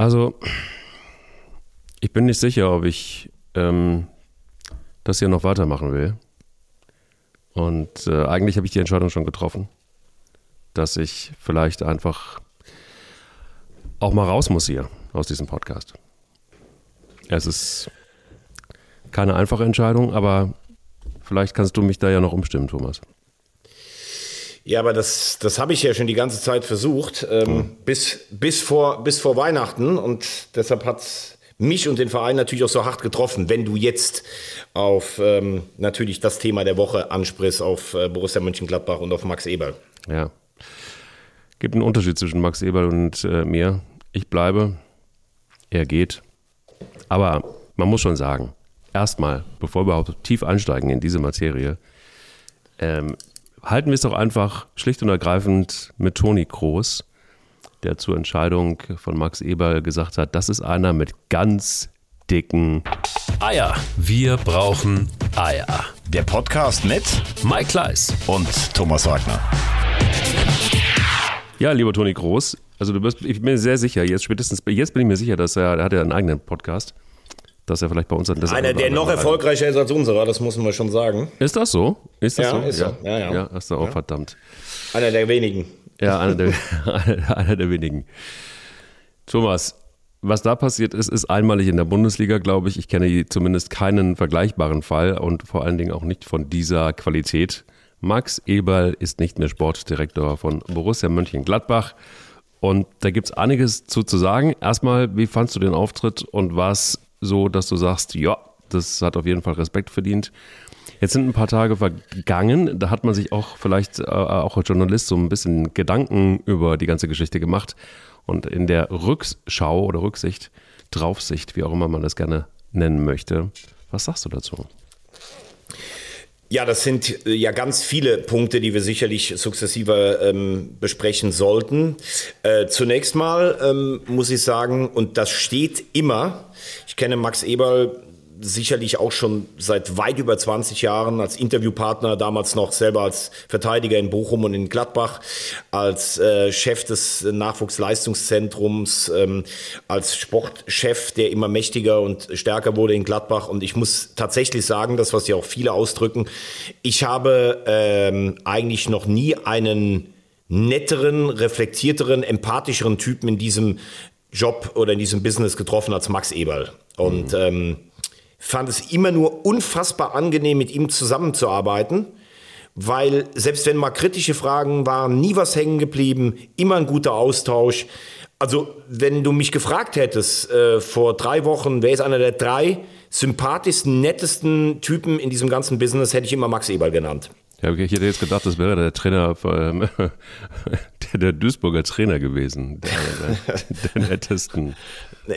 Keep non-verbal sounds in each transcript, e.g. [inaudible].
Also, ich bin nicht sicher, ob ich ähm, das hier noch weitermachen will. Und äh, eigentlich habe ich die Entscheidung schon getroffen, dass ich vielleicht einfach auch mal raus muss hier aus diesem Podcast. Es ist keine einfache Entscheidung, aber vielleicht kannst du mich da ja noch umstimmen, Thomas. Ja, aber das, das habe ich ja schon die ganze Zeit versucht, ähm, mhm. bis, bis, vor, bis vor Weihnachten. Und deshalb hat mich und den Verein natürlich auch so hart getroffen, wenn du jetzt auf ähm, natürlich das Thema der Woche ansprichst, auf äh, Borussia Mönchengladbach und auf Max Eberl. Ja. Gibt einen Unterschied zwischen Max Eberl und äh, mir. Ich bleibe, er geht. Aber man muss schon sagen, erstmal, bevor wir überhaupt tief einsteigen in diese Materie, ähm, halten wir es doch einfach schlicht und ergreifend mit Toni Kroos, der zur Entscheidung von Max Eberl gesagt hat, das ist einer mit ganz dicken Eier. Wir brauchen Eier. Der Podcast mit Mike Kleiss und Thomas Wagner. Ja, lieber Toni Groß, also du bist, ich bin mir sehr sicher, jetzt spätestens, jetzt bin ich mir sicher, dass er, er hat ja einen eigenen Podcast dass er vielleicht bei uns das Einer, der noch erfolgreicher ist als unserer, das muss man schon sagen. Ist das so? Ist das ja, so? Ist ja. So. ja, ja. Ja, ist auch ja. verdammt. Einer der wenigen. Ja, einer der, [laughs] einer der wenigen. Thomas, was da passiert ist, ist einmalig in der Bundesliga, glaube ich. Ich kenne zumindest keinen vergleichbaren Fall und vor allen Dingen auch nicht von dieser Qualität. Max Eberl ist nicht mehr Sportdirektor von Borussia Mönchengladbach. Und da gibt es einiges zu, zu sagen. Erstmal, wie fandst du den Auftritt und was so, dass du sagst, ja, das hat auf jeden Fall Respekt verdient. Jetzt sind ein paar Tage vergangen, da hat man sich auch vielleicht äh, auch als Journalist so ein bisschen Gedanken über die ganze Geschichte gemacht. Und in der Rückschau oder Rücksicht, Draufsicht, wie auch immer man das gerne nennen möchte, was sagst du dazu? Ja, das sind äh, ja ganz viele Punkte, die wir sicherlich sukzessiver ähm, besprechen sollten. Äh, zunächst mal ähm, muss ich sagen, und das steht immer, ich kenne Max Eberl sicherlich auch schon seit weit über 20 Jahren als Interviewpartner, damals noch selber als Verteidiger in Bochum und in Gladbach, als äh, Chef des Nachwuchsleistungszentrums, ähm, als Sportchef, der immer mächtiger und stärker wurde in Gladbach. Und ich muss tatsächlich sagen, das, was ja auch viele ausdrücken, ich habe ähm, eigentlich noch nie einen netteren, reflektierteren, empathischeren Typen in diesem Job oder in diesem Business getroffen als Max Eberl. Und mhm. ähm, fand es immer nur unfassbar angenehm, mit ihm zusammenzuarbeiten, weil selbst wenn mal kritische Fragen waren, nie was hängen geblieben, immer ein guter Austausch. Also wenn du mich gefragt hättest äh, vor drei Wochen, wer ist einer der drei sympathischsten, nettesten Typen in diesem ganzen Business, hätte ich immer Max Eberl genannt. Ja, ich hätte jetzt gedacht, das wäre der Trainer, ähm, [laughs] der, der Duisburger Trainer gewesen, der, der, der nettesten.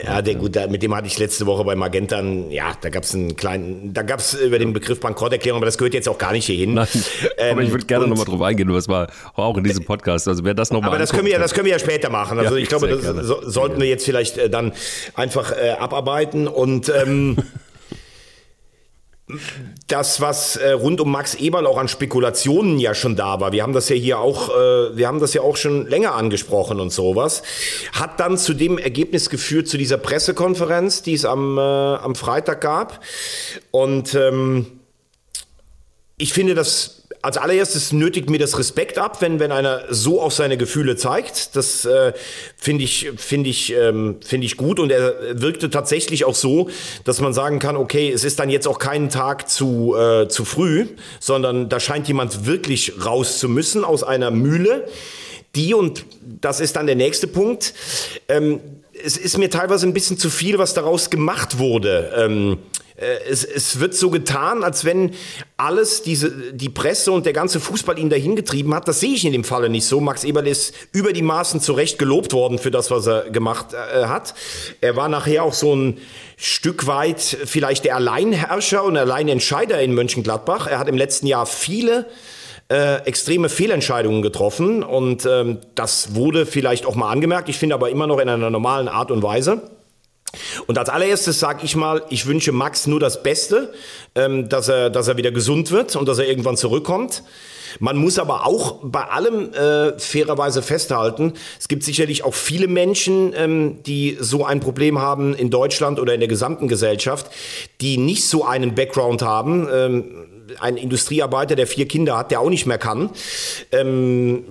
Ja, der gut, mit dem hatte ich letzte Woche bei Magentan, ja, da gab es einen kleinen, da gab es über den Begriff Bankrotterklärung, aber das gehört jetzt auch gar nicht hierhin. Nein, ähm, aber ich würde gerne nochmal drauf eingehen, was war auch in diesem Podcast, also wer das nochmal Aber das können wir ja, das können wir ja später machen, also ja, ich glaube, das so, sollten wir jetzt vielleicht äh, dann einfach äh, abarbeiten und ähm, [laughs] das, was äh, rund um Max Eberl auch an Spekulationen ja schon da war, wir haben das ja hier auch, äh, wir haben das ja auch schon länger angesprochen und sowas, hat dann zu dem Ergebnis geführt, zu dieser Pressekonferenz, die es am, äh, am Freitag gab. Und ähm, ich finde, das als allererstes nötigt mir das Respekt ab, wenn, wenn einer so auf seine Gefühle zeigt. Das äh, finde ich, finde ich, ähm, finde ich gut. Und er wirkte tatsächlich auch so, dass man sagen kann, okay, es ist dann jetzt auch kein Tag zu, äh, zu früh, sondern da scheint jemand wirklich raus zu müssen aus einer Mühle. Die, und das ist dann der nächste Punkt, ähm, es ist mir teilweise ein bisschen zu viel, was daraus gemacht wurde. Ähm, äh, es, es, wird so getan, als wenn alles, diese, die Presse und der ganze Fußball ihn dahin getrieben hat. Das sehe ich in dem Falle nicht so. Max Eberl ist über die Maßen zu Recht gelobt worden für das, was er gemacht äh, hat. Er war nachher auch so ein Stück weit vielleicht der Alleinherrscher und Alleinentscheider in Mönchengladbach. Er hat im letzten Jahr viele äh, extreme Fehlentscheidungen getroffen und ähm, das wurde vielleicht auch mal angemerkt. Ich finde aber immer noch in einer normalen Art und Weise. Und als allererstes sage ich mal, ich wünsche Max nur das Beste, ähm, dass, er, dass er wieder gesund wird und dass er irgendwann zurückkommt. Man muss aber auch bei allem äh, fairerweise festhalten, es gibt sicherlich auch viele Menschen, ähm, die so ein Problem haben in Deutschland oder in der gesamten Gesellschaft, die nicht so einen Background haben. Ähm, ein Industriearbeiter, der vier Kinder hat, der auch nicht mehr kann. Ähm,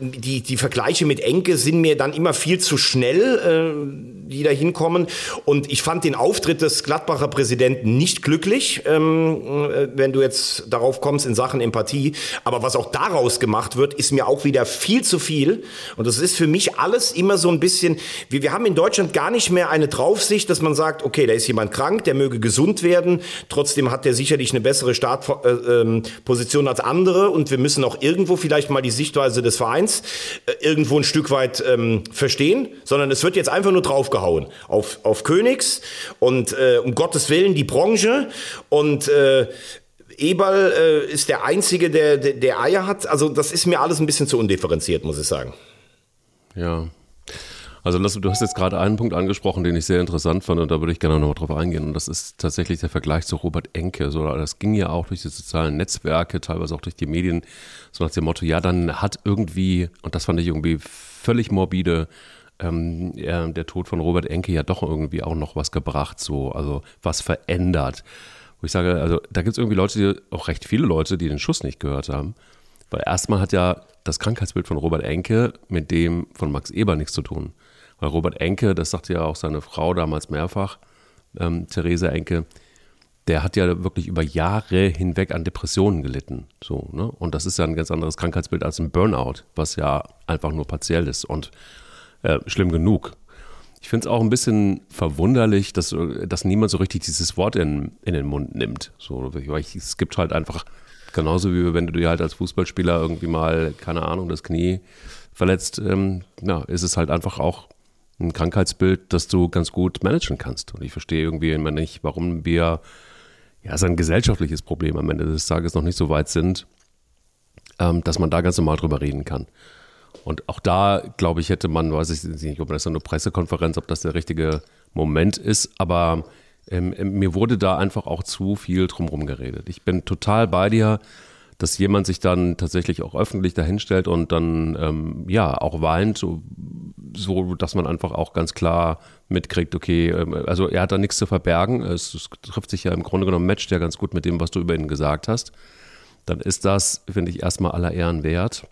die, die Vergleiche mit Enke sind mir dann immer viel zu schnell, äh, die da hinkommen. Und ich fand den Auftritt des Gladbacher Präsidenten nicht glücklich, ähm, äh, wenn du jetzt darauf kommst in Sachen Empathie. Aber was auch daraus gemacht wird, ist mir auch wieder viel zu viel. Und das ist für mich alles immer so ein bisschen, wir, wir haben in Deutschland gar nicht mehr eine Draufsicht, dass man sagt, okay, da ist jemand krank, der möge gesund werden. Trotzdem hat der sicherlich eine bessere Startposition äh, ähm, als andere. Und wir müssen auch irgendwo vielleicht mal die Sichtweise des Vereins äh, irgendwo ein Stück weit ähm, verstehen, sondern es wird jetzt einfach nur draufgehauen auf, auf Königs und äh, um Gottes Willen die Branche und äh, Eberl äh, ist der Einzige, der, der, der Eier hat. Also das ist mir alles ein bisschen zu undifferenziert, muss ich sagen. Ja, also du hast jetzt gerade einen Punkt angesprochen, den ich sehr interessant fand und da würde ich gerne noch drauf eingehen. Und das ist tatsächlich der Vergleich zu Robert Enke. So, das ging ja auch durch die sozialen Netzwerke, teilweise auch durch die Medien, so nach dem Motto, ja, dann hat irgendwie, und das fand ich irgendwie völlig morbide, ähm, der Tod von Robert Enke ja doch irgendwie auch noch was gebracht, so, also was verändert. Wo ich sage, also da gibt es irgendwie Leute, die, auch recht viele Leute, die den Schuss nicht gehört haben. Weil erstmal hat ja das Krankheitsbild von Robert Enke mit dem von Max Eber nichts zu tun. Weil Robert Enke, das sagte ja auch seine Frau damals mehrfach, ähm, Therese Enke, der hat ja wirklich über Jahre hinweg an Depressionen gelitten. So, ne? Und das ist ja ein ganz anderes Krankheitsbild als ein Burnout, was ja einfach nur partiell ist und äh, schlimm genug. Ich finde es auch ein bisschen verwunderlich, dass, dass niemand so richtig dieses Wort in, in den Mund nimmt. So, weil ich, es gibt halt einfach, genauso wie wenn du dir halt als Fußballspieler irgendwie mal, keine Ahnung, das Knie verletzt, ähm, ja, ist es halt einfach auch ein Krankheitsbild, das du ganz gut managen kannst. Und ich verstehe irgendwie immer nicht, warum wir, ja, es ist ein gesellschaftliches Problem am Ende des Tages noch nicht so weit sind, ähm, dass man da ganz normal drüber reden kann. Und auch da, glaube ich, hätte man, weiß ich nicht, ob das so eine Pressekonferenz, ob das der richtige Moment ist, aber ähm, mir wurde da einfach auch zu viel drumherum geredet. Ich bin total bei dir, dass jemand sich dann tatsächlich auch öffentlich dahinstellt und dann ähm, ja auch weint, so, so dass man einfach auch ganz klar mitkriegt, okay, ähm, also er hat da nichts zu verbergen. Es, es, trifft sich ja im Grunde genommen matcht ja ganz gut mit dem, was du über ihn gesagt hast. Dann ist das, finde ich, erstmal aller Ehren wert.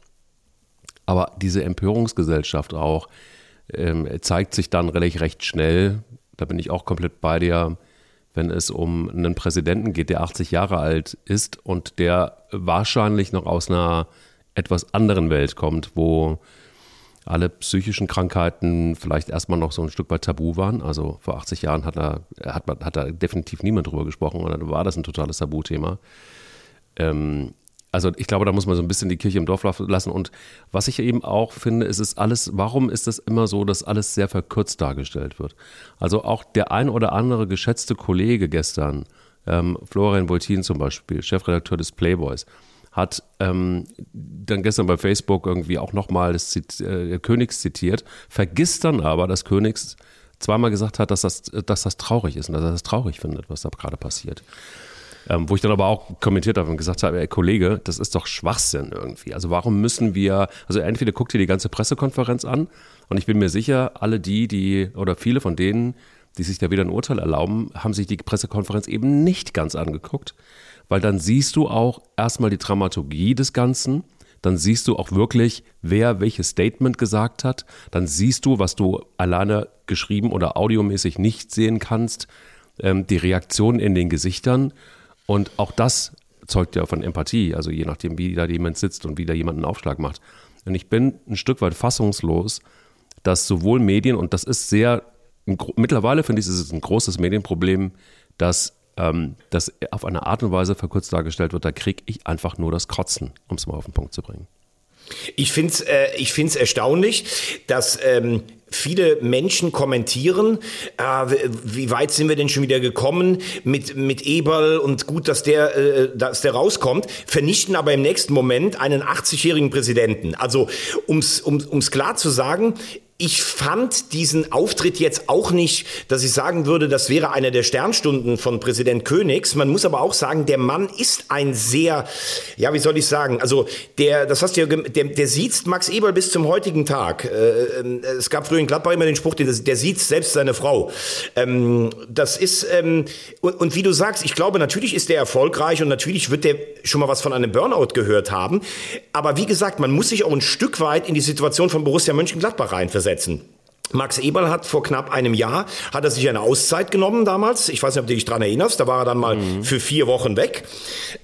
Aber diese Empörungsgesellschaft auch ähm, zeigt sich dann relativ recht schnell. Da bin ich auch komplett bei dir wenn es um einen Präsidenten geht, der 80 Jahre alt ist und der wahrscheinlich noch aus einer etwas anderen Welt kommt, wo alle psychischen Krankheiten vielleicht erstmal noch so ein Stück weit tabu waren. Also vor 80 Jahren hat da hat, hat da definitiv niemand drüber gesprochen und dann war das ein totales Tabuthema. Ähm, also ich glaube, da muss man so ein bisschen die Kirche im Dorf lassen. Und was ich eben auch finde, ist es alles, warum ist es immer so, dass alles sehr verkürzt dargestellt wird? Also auch der ein oder andere geschätzte Kollege gestern, ähm, Florian Voltin zum Beispiel, Chefredakteur des Playboys, hat ähm, dann gestern bei Facebook irgendwie auch nochmal das Zit äh, Königs zitiert, vergisst dann aber, dass Königs zweimal gesagt hat, dass das, dass das traurig ist und dass er das traurig findet, was da gerade passiert. Ähm, wo ich dann aber auch kommentiert habe und gesagt habe, ey Kollege, das ist doch Schwachsinn irgendwie. Also warum müssen wir, also entweder guckt ihr die ganze Pressekonferenz an und ich bin mir sicher, alle die, die oder viele von denen, die sich da wieder ein Urteil erlauben, haben sich die Pressekonferenz eben nicht ganz angeguckt, weil dann siehst du auch erstmal die Dramaturgie des Ganzen, dann siehst du auch wirklich, wer welches Statement gesagt hat, dann siehst du, was du alleine geschrieben oder audiomäßig nicht sehen kannst, ähm, die Reaktionen in den Gesichtern und auch das zeugt ja von Empathie, also je nachdem, wie da jemand sitzt und wie da jemand einen Aufschlag macht. Und ich bin ein Stück weit fassungslos, dass sowohl Medien, und das ist sehr, mittlerweile finde ich, ist es ein großes Medienproblem, dass ähm, das auf eine Art und Weise verkürzt dargestellt wird, da kriege ich einfach nur das Kotzen, um es mal auf den Punkt zu bringen. Ich finde es äh, ich find's erstaunlich, dass ähm, viele Menschen kommentieren, äh, wie weit sind wir denn schon wieder gekommen mit, mit Eberl und gut, dass der, äh, dass der rauskommt, vernichten aber im nächsten Moment einen 80-jährigen Präsidenten. Also, ums, um, ums klar zu sagen, ich fand diesen Auftritt jetzt auch nicht, dass ich sagen würde, das wäre eine der Sternstunden von Präsident Königs. Man muss aber auch sagen, der Mann ist ein sehr, ja, wie soll ich sagen, also der, das hast du ja, der, der sieht Max Eberl bis zum heutigen Tag. Äh, äh, es gab früher in Gladbach immer den Spruch, der, der sieht selbst seine Frau. Ähm, das ist, ähm, und wie du sagst, ich glaube, natürlich ist der erfolgreich und natürlich wird der schon mal was von einem Burnout gehört haben. Aber wie gesagt, man muss sich auch ein Stück weit in die Situation von Borussia Mönchengladbach reinversetzen setzen. Max Eberl hat vor knapp einem Jahr, hat er sich eine Auszeit genommen damals. Ich weiß nicht, ob du dich daran erinnerst. Da war er dann mal mhm. für vier Wochen weg.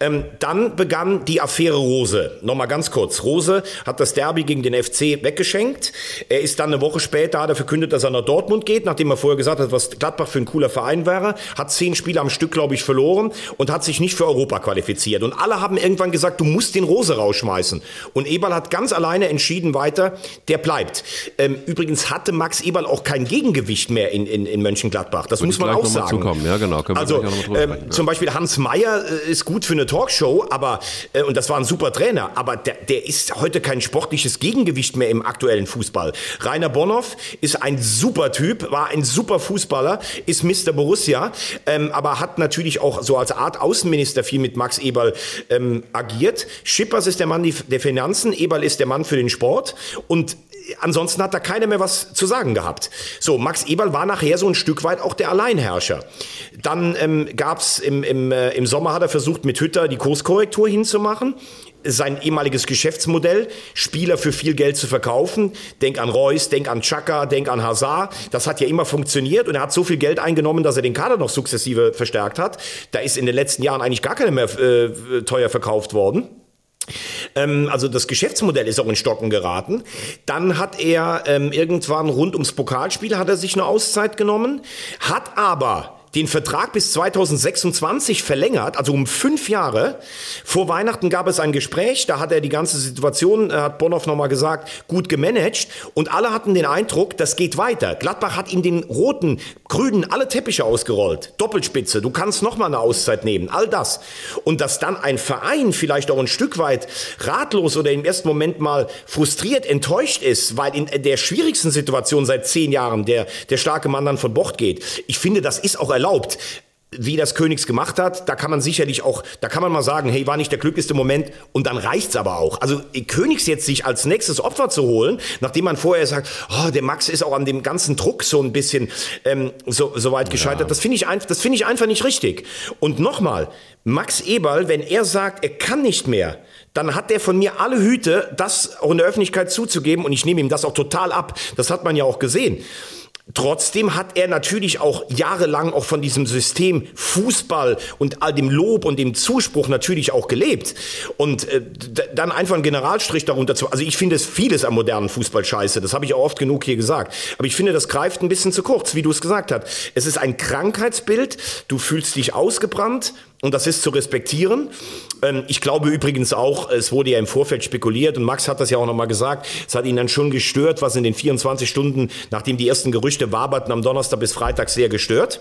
Ähm, dann begann die Affäre Rose. Nochmal ganz kurz. Rose hat das Derby gegen den FC weggeschenkt. Er ist dann eine Woche später, hat er verkündet, dass er nach Dortmund geht, nachdem er vorher gesagt hat, was Gladbach für ein cooler Verein wäre. Hat zehn Spiele am Stück, glaube ich, verloren und hat sich nicht für Europa qualifiziert. Und alle haben irgendwann gesagt, du musst den Rose rausschmeißen. Und Eberl hat ganz alleine entschieden weiter, der bleibt. Ähm, übrigens hatte Max Max Eberl auch kein Gegengewicht mehr in, in, in Mönchengladbach. Das muss man auch sagen. Ja, genau. also ähm, ja. zum Beispiel Hans Meyer äh, ist gut für eine Talkshow, aber äh, und das war ein super Trainer, aber der, der ist heute kein sportliches Gegengewicht mehr im aktuellen Fußball. Rainer Bonhoff ist ein super Typ, war ein super Fußballer, ist Mr. Borussia, ähm, aber hat natürlich auch so als Art Außenminister viel mit Max Eberl ähm, agiert. Schippers ist der Mann der Finanzen, Eberl ist der Mann für den Sport und ansonsten hat da keiner mehr was zu sagen gehabt. So, Max Eberl war nachher so ein Stück weit auch der Alleinherrscher. Dann ähm, gab es im, im, äh, im Sommer hat er versucht, mit Hütter die Kurskorrektur hinzumachen sein ehemaliges Geschäftsmodell, Spieler für viel Geld zu verkaufen. Denk an Reus, denk an Chaka, denk an Hazard. Das hat ja immer funktioniert und er hat so viel Geld eingenommen, dass er den Kader noch sukzessive verstärkt hat. Da ist in den letzten Jahren eigentlich gar keiner mehr äh, teuer verkauft worden. Ähm, also das Geschäftsmodell ist auch in Stocken geraten. Dann hat er ähm, irgendwann rund ums Pokalspiel hat er sich eine Auszeit genommen, hat aber den Vertrag bis 2026 verlängert, also um fünf Jahre. Vor Weihnachten gab es ein Gespräch, da hat er die ganze Situation, äh, hat Bonhoff nochmal gesagt, gut gemanagt und alle hatten den Eindruck, das geht weiter. Gladbach hat in den roten, grünen alle Teppiche ausgerollt. Doppelspitze, du kannst nochmal eine Auszeit nehmen, all das. Und dass dann ein Verein vielleicht auch ein Stück weit ratlos oder im ersten Moment mal frustriert, enttäuscht ist, weil in der schwierigsten Situation seit zehn Jahren der, der starke Mann dann von Bord geht. Ich finde, das ist auch erlaubt wie das Königs gemacht hat, da kann man sicherlich auch, da kann man mal sagen, hey, war nicht der glücklichste Moment und dann reicht's aber auch. Also Königs jetzt sich als nächstes Opfer zu holen, nachdem man vorher sagt, oh, der Max ist auch an dem ganzen Druck so ein bisschen ähm, so, so weit gescheitert, ja. das finde ich, das finde ich einfach nicht richtig. Und nochmal, Max Eberl, wenn er sagt, er kann nicht mehr, dann hat der von mir alle Hüte, das auch in der Öffentlichkeit zuzugeben und ich nehme ihm das auch total ab. Das hat man ja auch gesehen. Trotzdem hat er natürlich auch jahrelang auch von diesem System Fußball und all dem Lob und dem Zuspruch natürlich auch gelebt. Und äh, dann einfach einen Generalstrich darunter zu. Also ich finde es vieles am modernen Fußball scheiße. Das habe ich auch oft genug hier gesagt. Aber ich finde, das greift ein bisschen zu kurz, wie du es gesagt hast. Es ist ein Krankheitsbild. Du fühlst dich ausgebrannt. Und das ist zu respektieren. Ähm, ich glaube übrigens auch, es wurde ja im Vorfeld spekuliert und Max hat das ja auch nochmal gesagt, es hat ihn dann schon gestört, was in den 24 Stunden, nachdem die ersten Gerüchte waberten, am Donnerstag bis Freitag sehr gestört.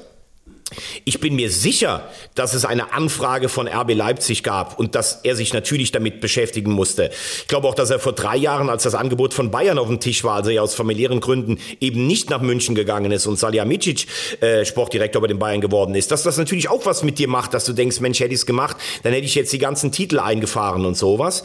Ich bin mir sicher, dass es eine Anfrage von RB Leipzig gab und dass er sich natürlich damit beschäftigen musste. Ich glaube auch, dass er vor drei Jahren, als das Angebot von Bayern auf dem Tisch war, also er aus familiären Gründen eben nicht nach München gegangen ist und Salihamidzic äh, Sportdirektor bei den Bayern geworden ist, dass das natürlich auch was mit dir macht, dass du denkst, Mensch, hätte ich es gemacht, dann hätte ich jetzt die ganzen Titel eingefahren und sowas.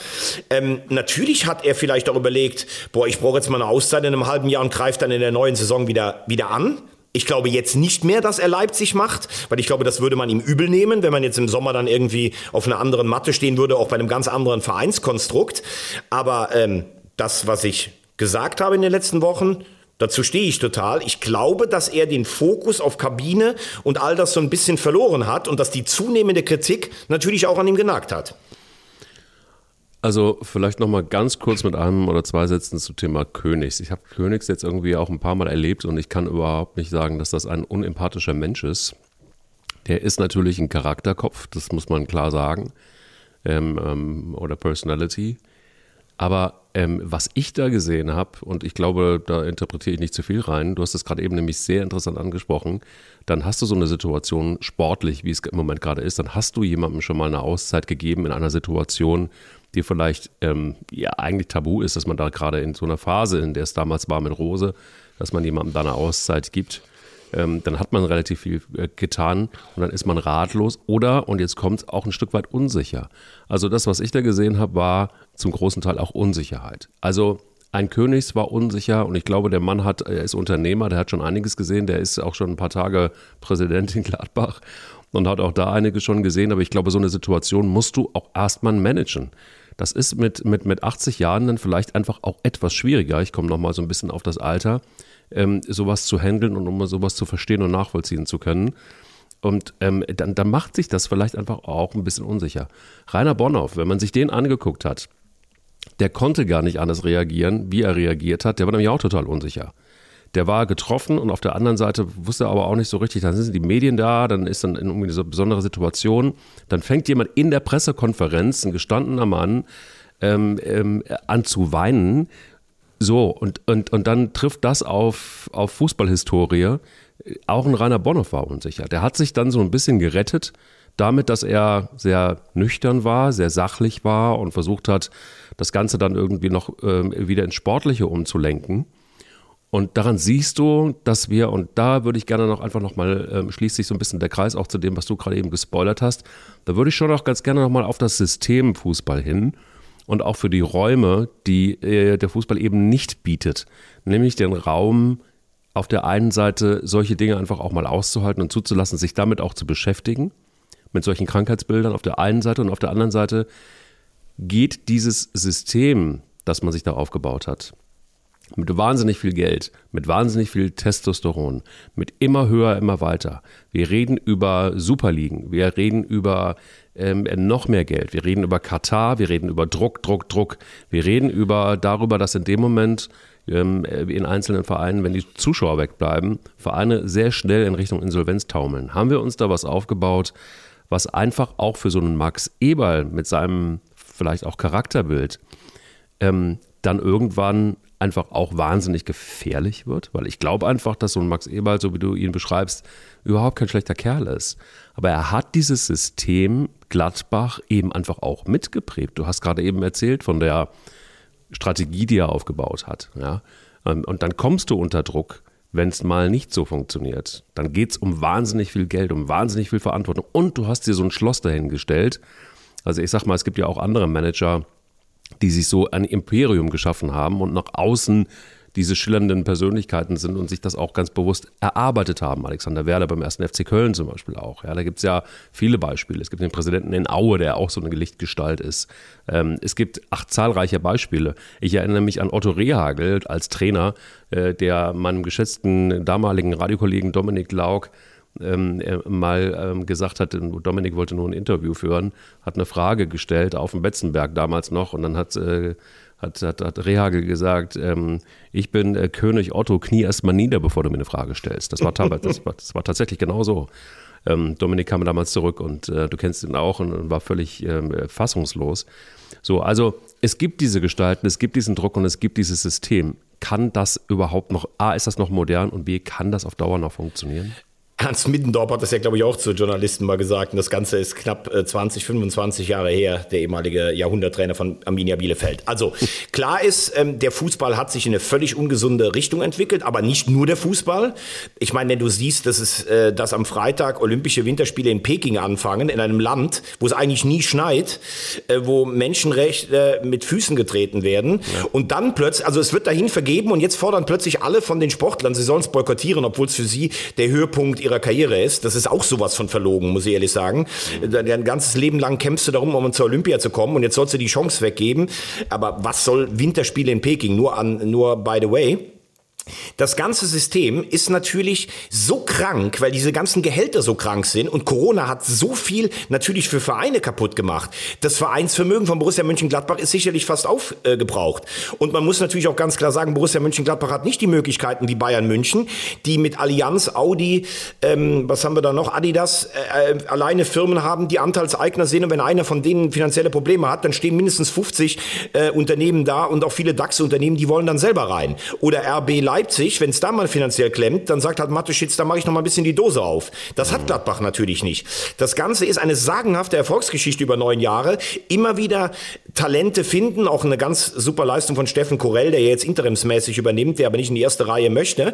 Ähm, natürlich hat er vielleicht auch überlegt, boah, ich brauche jetzt mal eine Auszeit in einem halben Jahr und greift dann in der neuen Saison wieder, wieder an. Ich glaube jetzt nicht mehr, dass er Leipzig macht, weil ich glaube, das würde man ihm übel nehmen, wenn man jetzt im Sommer dann irgendwie auf einer anderen Matte stehen würde, auch bei einem ganz anderen Vereinskonstrukt. Aber ähm, das, was ich gesagt habe in den letzten Wochen, Dazu stehe ich total. Ich glaube, dass er den Fokus auf Kabine und all das so ein bisschen verloren hat und dass die zunehmende Kritik natürlich auch an ihm genagt hat. Also vielleicht noch mal ganz kurz mit einem oder zwei Sätzen zum Thema Königs. Ich habe Königs jetzt irgendwie auch ein paar Mal erlebt und ich kann überhaupt nicht sagen, dass das ein unempathischer Mensch ist. Der ist natürlich ein Charakterkopf, das muss man klar sagen, ähm, ähm, oder Personality. Aber ähm, was ich da gesehen habe, und ich glaube, da interpretiere ich nicht zu viel rein, du hast das gerade eben nämlich sehr interessant angesprochen, dann hast du so eine Situation sportlich, wie es im Moment gerade ist, dann hast du jemandem schon mal eine Auszeit gegeben in einer Situation, die vielleicht ähm, ja eigentlich tabu ist, dass man da gerade in so einer Phase, in der es damals war mit Rose, dass man jemandem da eine Auszeit gibt ähm, dann hat man relativ viel äh, getan und dann ist man ratlos oder, und jetzt kommt es, auch ein Stück weit unsicher. Also das, was ich da gesehen habe, war zum großen Teil auch Unsicherheit. Also ein Königs war unsicher und ich glaube, der Mann hat, er ist Unternehmer, der hat schon einiges gesehen, der ist auch schon ein paar Tage Präsident in Gladbach und hat auch da einige schon gesehen, aber ich glaube, so eine Situation musst du auch erstmal managen. Das ist mit, mit, mit 80 Jahren dann vielleicht einfach auch etwas schwieriger. Ich komme nochmal so ein bisschen auf das Alter ähm, sowas zu handeln und um sowas zu verstehen und nachvollziehen zu können. Und ähm, dann, dann macht sich das vielleicht einfach auch ein bisschen unsicher. Rainer Bonhoff, wenn man sich den angeguckt hat, der konnte gar nicht anders reagieren, wie er reagiert hat. Der war nämlich auch total unsicher. Der war getroffen und auf der anderen Seite wusste er aber auch nicht so richtig, dann sind die Medien da, dann ist dann irgendwie eine besondere Situation. Dann fängt jemand in der Pressekonferenz, ein gestandener Mann, ähm, ähm, an zu weinen so, und, und, und dann trifft das auf, auf Fußballhistorie. Auch ein Rainer Bonhoff war unsicher. Der hat sich dann so ein bisschen gerettet, damit, dass er sehr nüchtern war, sehr sachlich war und versucht hat, das Ganze dann irgendwie noch äh, wieder ins Sportliche umzulenken. Und daran siehst du, dass wir, und da würde ich gerne noch einfach nochmal, äh, schließt sich so ein bisschen der Kreis auch zu dem, was du gerade eben gespoilert hast, da würde ich schon auch ganz gerne nochmal auf das System Fußball hin und auch für die Räume, die äh, der Fußball eben nicht bietet. Nämlich den Raum, auf der einen Seite solche Dinge einfach auch mal auszuhalten und zuzulassen, sich damit auch zu beschäftigen, mit solchen Krankheitsbildern auf der einen Seite und auf der anderen Seite geht dieses System, das man sich da aufgebaut hat, mit wahnsinnig viel Geld, mit wahnsinnig viel Testosteron, mit immer höher, immer weiter. Wir reden über Superligen, wir reden über ähm, noch mehr Geld, wir reden über Katar, wir reden über Druck, Druck, Druck. Wir reden über darüber, dass in dem Moment ähm, in einzelnen Vereinen, wenn die Zuschauer wegbleiben, Vereine sehr schnell in Richtung Insolvenz taumeln. Haben wir uns da was aufgebaut, was einfach auch für so einen Max Eberl mit seinem vielleicht auch Charakterbild ähm, dann irgendwann einfach auch wahnsinnig gefährlich wird, weil ich glaube einfach, dass so ein Max Eberl, so wie du ihn beschreibst, überhaupt kein schlechter Kerl ist. Aber er hat dieses System Gladbach eben einfach auch mitgeprägt. Du hast gerade eben erzählt von der Strategie, die er aufgebaut hat. Ja? Ähm, und dann kommst du unter Druck, wenn es mal nicht so funktioniert. Dann geht es um wahnsinnig viel Geld, um wahnsinnig viel Verantwortung. Und du hast dir so ein Schloss dahingestellt. Also ich sag mal, es gibt ja auch andere Manager, die sich so ein Imperium geschaffen haben und nach außen diese schillernden Persönlichkeiten sind und sich das auch ganz bewusst erarbeitet haben. Alexander Werder beim ersten FC Köln zum Beispiel auch. Ja, da gibt es ja viele Beispiele. Es gibt den Präsidenten in Aue, der auch so eine Lichtgestalt ist. Ähm, es gibt acht zahlreiche Beispiele. Ich erinnere mich an Otto Rehagel als Trainer, äh, der meinem geschätzten damaligen Radiokollegen Dominik Lauk ähm, mal ähm, gesagt hat, Dominik wollte nur ein Interview führen, hat eine Frage gestellt auf dem Betzenberg damals noch und dann hat, äh, hat, hat, hat Rehagel gesagt, ähm, ich bin äh, König Otto, knie erstmal nieder, bevor du mir eine Frage stellst. Das war, [laughs] das war, das war tatsächlich genau so. Ähm, Dominik kam damals zurück und äh, du kennst ihn auch und, und war völlig ähm, fassungslos. So, also es gibt diese Gestalten, es gibt diesen Druck und es gibt dieses System. Kann das überhaupt noch, A, ist das noch modern und B, kann das auf Dauer noch funktionieren? Hans Middendorf hat das ja, glaube ich, auch zu Journalisten mal gesagt. Und das Ganze ist knapp 20, äh, 25 Jahre her, der ehemalige Jahrhunderttrainer von Arminia Bielefeld. Also klar ist, ähm, der Fußball hat sich in eine völlig ungesunde Richtung entwickelt, aber nicht nur der Fußball. Ich meine, wenn du siehst, dass, es, äh, dass am Freitag Olympische Winterspiele in Peking anfangen, in einem Land, wo es eigentlich nie schneit, äh, wo Menschenrechte mit Füßen getreten werden. Ja. Und dann plötzlich, also es wird dahin vergeben und jetzt fordern plötzlich alle von den Sportlern, sie sollen es boykottieren, obwohl es für sie der Höhepunkt ihrer Karriere ist. Das ist auch sowas von verlogen, muss ich ehrlich sagen. Dein ganzes Leben lang kämpfst du darum, um zur Olympia zu kommen und jetzt sollst du die Chance weggeben. Aber was soll Winterspiele in Peking? Nur an, nur by the way. Das ganze System ist natürlich so krank, weil diese ganzen Gehälter so krank sind und Corona hat so viel natürlich für Vereine kaputt gemacht. Das Vereinsvermögen von Borussia Mönchengladbach ist sicherlich fast aufgebraucht. Und man muss natürlich auch ganz klar sagen, Borussia Mönchengladbach hat nicht die Möglichkeiten wie Bayern München, die mit Allianz, Audi, ähm, was haben wir da noch, Adidas, äh, äh alleine Firmen haben, die Anteilseigner sind und wenn einer von denen finanzielle Probleme hat, dann stehen mindestens 50 äh, Unternehmen da und auch viele DAX-Unternehmen, die wollen dann selber rein. Oder RB Leipzig Leipzig, wenn es da mal finanziell klemmt, dann sagt halt Mateschitz, da mache ich noch mal ein bisschen die Dose auf. Das hat Gladbach natürlich nicht. Das Ganze ist eine sagenhafte Erfolgsgeschichte über neun Jahre. Immer wieder Talente finden, auch eine ganz super Leistung von Steffen Korell, der jetzt interimsmäßig übernimmt, der aber nicht in die erste Reihe möchte.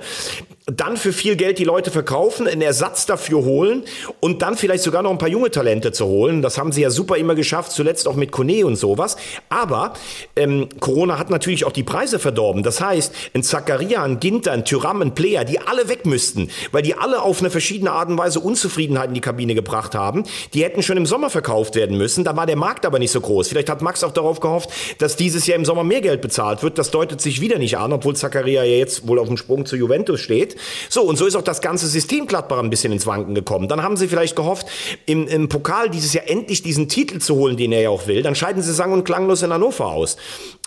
Dann für viel Geld die Leute verkaufen, einen Ersatz dafür holen und dann vielleicht sogar noch ein paar junge Talente zu holen. Das haben sie ja super immer geschafft, zuletzt auch mit Kone und sowas. Aber ähm, Corona hat natürlich auch die Preise verdorben. Das heißt, ein Zakaria, ein Ginter, ein Tyram, ein Player, die alle weg müssten, weil die alle auf eine verschiedene Art und Weise Unzufriedenheit in die Kabine gebracht haben. Die hätten schon im Sommer verkauft werden müssen. Da war der Markt aber nicht so groß. Vielleicht hat Max auch darauf gehofft, dass dieses Jahr im Sommer mehr Geld bezahlt wird. Das deutet sich wieder nicht an, obwohl Zakaria ja jetzt wohl auf dem Sprung zu Juventus steht. So, und so ist auch das ganze System Gladbach ein bisschen ins Wanken gekommen. Dann haben sie vielleicht gehofft, im, im Pokal dieses Jahr endlich diesen Titel zu holen, den er ja auch will. Dann scheiden sie sang- und klanglos in Hannover aus.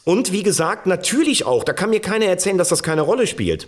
Und wie gesagt, natürlich auch, da kann mir keiner erzählen, dass das keine Rolle spielt.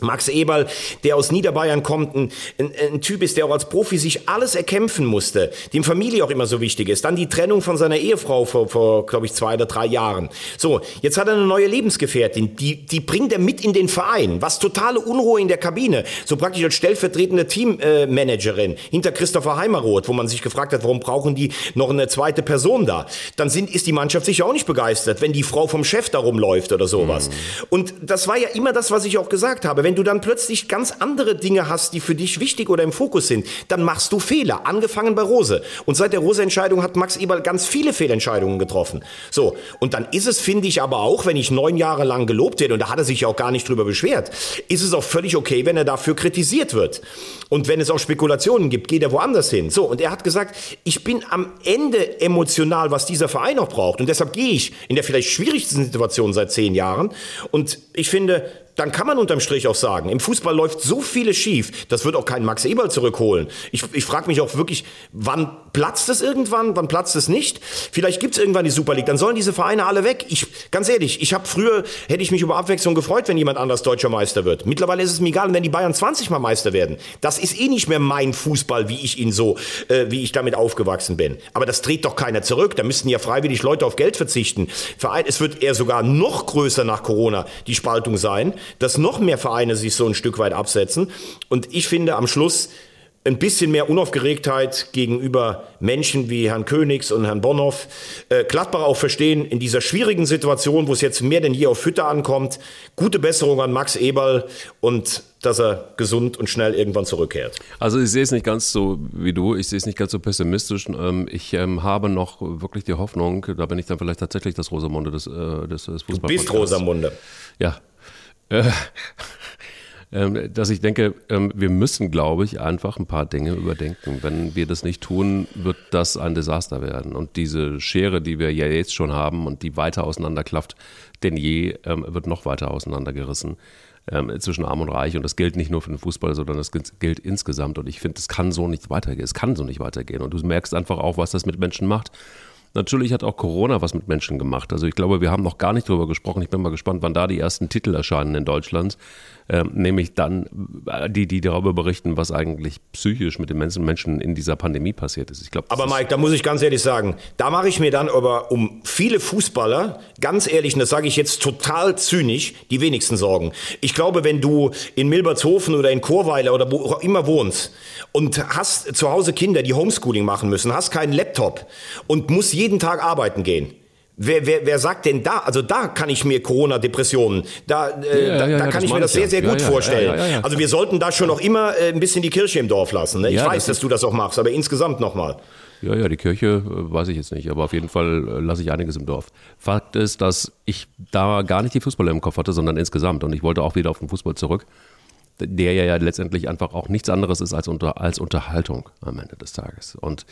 Max Eberl, der aus Niederbayern kommt, ein, ein, ein, Typ ist, der auch als Profi sich alles erkämpfen musste, dem Familie auch immer so wichtig ist. Dann die Trennung von seiner Ehefrau vor, vor glaube ich, zwei oder drei Jahren. So, jetzt hat er eine neue Lebensgefährtin, die, die bringt er mit in den Verein, was totale Unruhe in der Kabine, so praktisch als stellvertretende Teammanagerin hinter Christopher Heimeroth, wo man sich gefragt hat, warum brauchen die noch eine zweite Person da? Dann sind, ist die Mannschaft sicher auch nicht begeistert, wenn die Frau vom Chef da rumläuft oder sowas. Mhm. Und das war ja immer das, was ich auch gesagt habe wenn du dann plötzlich ganz andere Dinge hast, die für dich wichtig oder im Fokus sind, dann machst du Fehler. Angefangen bei Rose. Und seit der Rose-Entscheidung hat Max Eberl ganz viele Fehlentscheidungen getroffen. So. Und dann ist es, finde ich aber auch, wenn ich neun Jahre lang gelobt werde, und da hat er sich ja auch gar nicht drüber beschwert, ist es auch völlig okay, wenn er dafür kritisiert wird. Und wenn es auch Spekulationen gibt, geht er woanders hin. So. Und er hat gesagt, ich bin am Ende emotional, was dieser Verein noch braucht. Und deshalb gehe ich in der vielleicht schwierigsten Situation seit zehn Jahren. Und ich finde, dann kann man unterm Strich auch sagen, im Fußball läuft so vieles schief, das wird auch kein Max Eberl zurückholen. Ich, ich frage mich auch wirklich, wann platzt es irgendwann, wann platzt es nicht? Vielleicht gibt es irgendwann die Super League, dann sollen diese Vereine alle weg. Ich, ganz ehrlich, ich habe früher, hätte ich mich über Abwechslung gefreut, wenn jemand anders deutscher Meister wird. Mittlerweile ist es mir egal, wenn die Bayern 20 Mal Meister werden. Das ist eh nicht mehr mein Fußball, wie ich ihn so, äh, wie ich damit aufgewachsen bin. Aber das dreht doch keiner zurück. Da müssten ja freiwillig Leute auf Geld verzichten. Verein, es wird eher sogar noch größer nach Corona die Spaltung sein dass noch mehr Vereine sich so ein Stück weit absetzen. Und ich finde am Schluss ein bisschen mehr Unaufgeregtheit gegenüber Menschen wie Herrn Königs und Herrn Bonhoff. Äh, Gladbach auch verstehen, in dieser schwierigen Situation, wo es jetzt mehr denn je auf Hütte ankommt, gute Besserung an Max Eberl und dass er gesund und schnell irgendwann zurückkehrt. Also ich sehe es nicht ganz so wie du, ich sehe es nicht ganz so pessimistisch. Ähm, ich ähm, habe noch wirklich die Hoffnung, da bin ich dann vielleicht tatsächlich das Rosamunde des, äh, des, des. Du bist Rosamunde. Ja, äh, [laughs] ähm, dass ich denke, ähm, wir müssen, glaube ich, einfach ein paar Dinge überdenken. Wenn wir das nicht tun, wird das ein Desaster werden. Und diese Schere, die wir ja jetzt schon haben und die weiter auseinanderklafft denn je, ähm, wird noch weiter auseinandergerissen zwischen Arm und Reich. Und das gilt nicht nur für den Fußball, sondern das gilt insgesamt. Und ich finde, es kann so nicht weitergehen. Es kann so nicht weitergehen. Und du merkst einfach auch, was das mit Menschen macht. Natürlich hat auch Corona was mit Menschen gemacht. Also ich glaube, wir haben noch gar nicht darüber gesprochen. Ich bin mal gespannt, wann da die ersten Titel erscheinen in Deutschland. Ähm, nämlich dann äh, die, die darüber berichten, was eigentlich psychisch mit den Menschen in dieser Pandemie passiert ist. Ich glaub, aber Mike, da muss ich ganz ehrlich sagen, da mache ich mir dann aber um viele Fußballer, ganz ehrlich, und das sage ich jetzt total zynisch, die wenigsten Sorgen. Ich glaube, wenn du in Milbertshofen oder in Chorweiler oder wo auch immer wohnst und hast zu Hause Kinder, die Homeschooling machen müssen, hast keinen Laptop und musst jeden Tag arbeiten gehen. Wer, wer, wer sagt denn da, also da kann ich mir Corona-Depressionen, da, äh, ja, da, ja, da kann ich mir das sehr, sehr gut vorstellen. Also wir sollten da schon noch immer äh, ein bisschen die Kirche im Dorf lassen. Ne? Ich weiß, das dass du das auch machst, aber insgesamt nochmal. Ja, ja, die Kirche äh, weiß ich jetzt nicht, aber auf jeden Fall äh, lasse ich einiges im Dorf. Fakt ist, dass ich da gar nicht die Fußballer im Kopf hatte, sondern insgesamt. Und ich wollte auch wieder auf den Fußball zurück der ja letztendlich einfach auch nichts anderes ist als, unter, als Unterhaltung am Ende des Tages. Und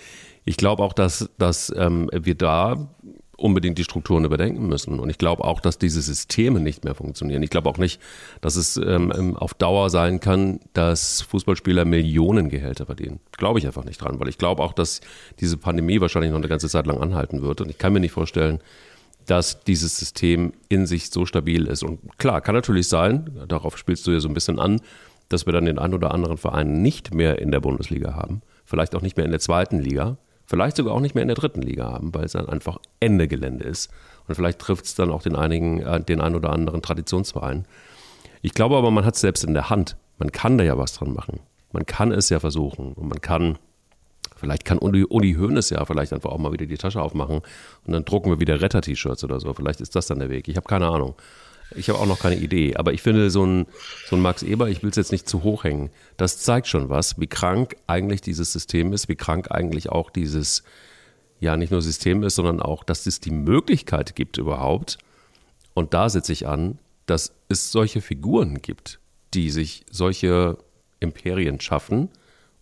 ich glaube auch, dass, dass ähm, wir da unbedingt die Strukturen überdenken müssen. Und ich glaube auch, dass diese Systeme nicht mehr funktionieren. Ich glaube auch nicht, dass es ähm, auf Dauer sein kann, dass Fußballspieler Millionengehälter verdienen. Glaube ich einfach nicht dran, weil ich glaube auch, dass diese Pandemie wahrscheinlich noch eine ganze Zeit lang anhalten wird. Und ich kann mir nicht vorstellen, dass dieses System in sich so stabil ist. Und klar, kann natürlich sein, darauf spielst du ja so ein bisschen an, dass wir dann den einen oder anderen Verein nicht mehr in der Bundesliga haben, vielleicht auch nicht mehr in der zweiten Liga, vielleicht sogar auch nicht mehr in der dritten Liga haben, weil es dann einfach Ende Gelände ist. Und vielleicht trifft es dann auch den, einigen, äh, den einen oder anderen Traditionsverein. Ich glaube aber, man hat es selbst in der Hand. Man kann da ja was dran machen. Man kann es ja versuchen und man kann, vielleicht kann Uli, Uli Hoeneß ja vielleicht einfach auch mal wieder die Tasche aufmachen und dann drucken wir wieder Retter-T-Shirts oder so. Vielleicht ist das dann der Weg. Ich habe keine Ahnung. Ich habe auch noch keine Idee. Aber ich finde, so ein, so ein Max Eber, ich will es jetzt nicht zu hoch hängen, das zeigt schon was, wie krank eigentlich dieses System ist, wie krank eigentlich auch dieses, ja, nicht nur System ist, sondern auch, dass es die Möglichkeit gibt überhaupt. Und da setze ich an, dass es solche Figuren gibt, die sich solche Imperien schaffen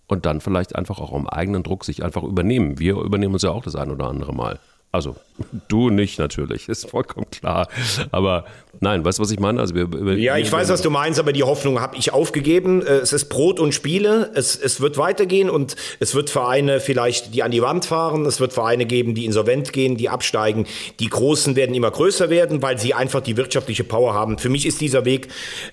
und dann vielleicht einfach auch am eigenen Druck sich einfach übernehmen. Wir übernehmen uns ja auch das ein oder andere Mal. Also du nicht natürlich, ist vollkommen klar. Aber nein, weißt du, was ich meine? Also wir, wir, ja, ich weiß, was du meinst, aber die Hoffnung habe ich aufgegeben. Äh, es ist Brot und Spiele. Es, es wird weitergehen und es wird Vereine vielleicht, die an die Wand fahren. Es wird Vereine geben, die insolvent gehen, die absteigen. Die Großen werden immer größer werden, weil sie einfach die wirtschaftliche Power haben. Für mich ist dieser Weg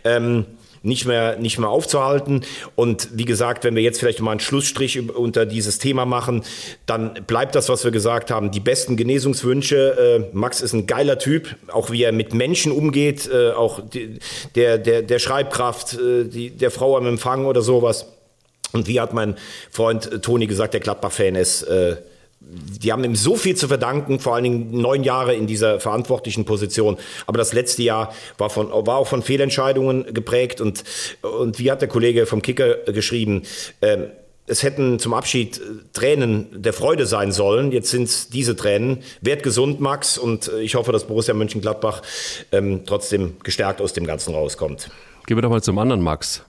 ähm, nicht mehr, nicht mehr aufzuhalten. Und wie gesagt, wenn wir jetzt vielleicht mal einen Schlussstrich unter dieses Thema machen, dann bleibt das, was wir gesagt haben. Die besten Genesungswünsche. Äh, Max ist ein geiler Typ, auch wie er mit Menschen umgeht, äh, auch die, der, der, der Schreibkraft, äh, die, der Frau am Empfang oder sowas. Und wie hat mein Freund Toni gesagt, der Gladbach-Fan ist, äh, die haben ihm so viel zu verdanken, vor allen Dingen neun Jahre in dieser verantwortlichen Position. Aber das letzte Jahr war, von, war auch von Fehlentscheidungen geprägt. Und, und wie hat der Kollege vom Kicker geschrieben, äh, es hätten zum Abschied äh, Tränen der Freude sein sollen. Jetzt sind es diese Tränen. Werd gesund, Max. Und äh, ich hoffe, dass Borussia Mönchengladbach ähm, trotzdem gestärkt aus dem Ganzen rauskommt. Gehen wir doch mal zum anderen Max.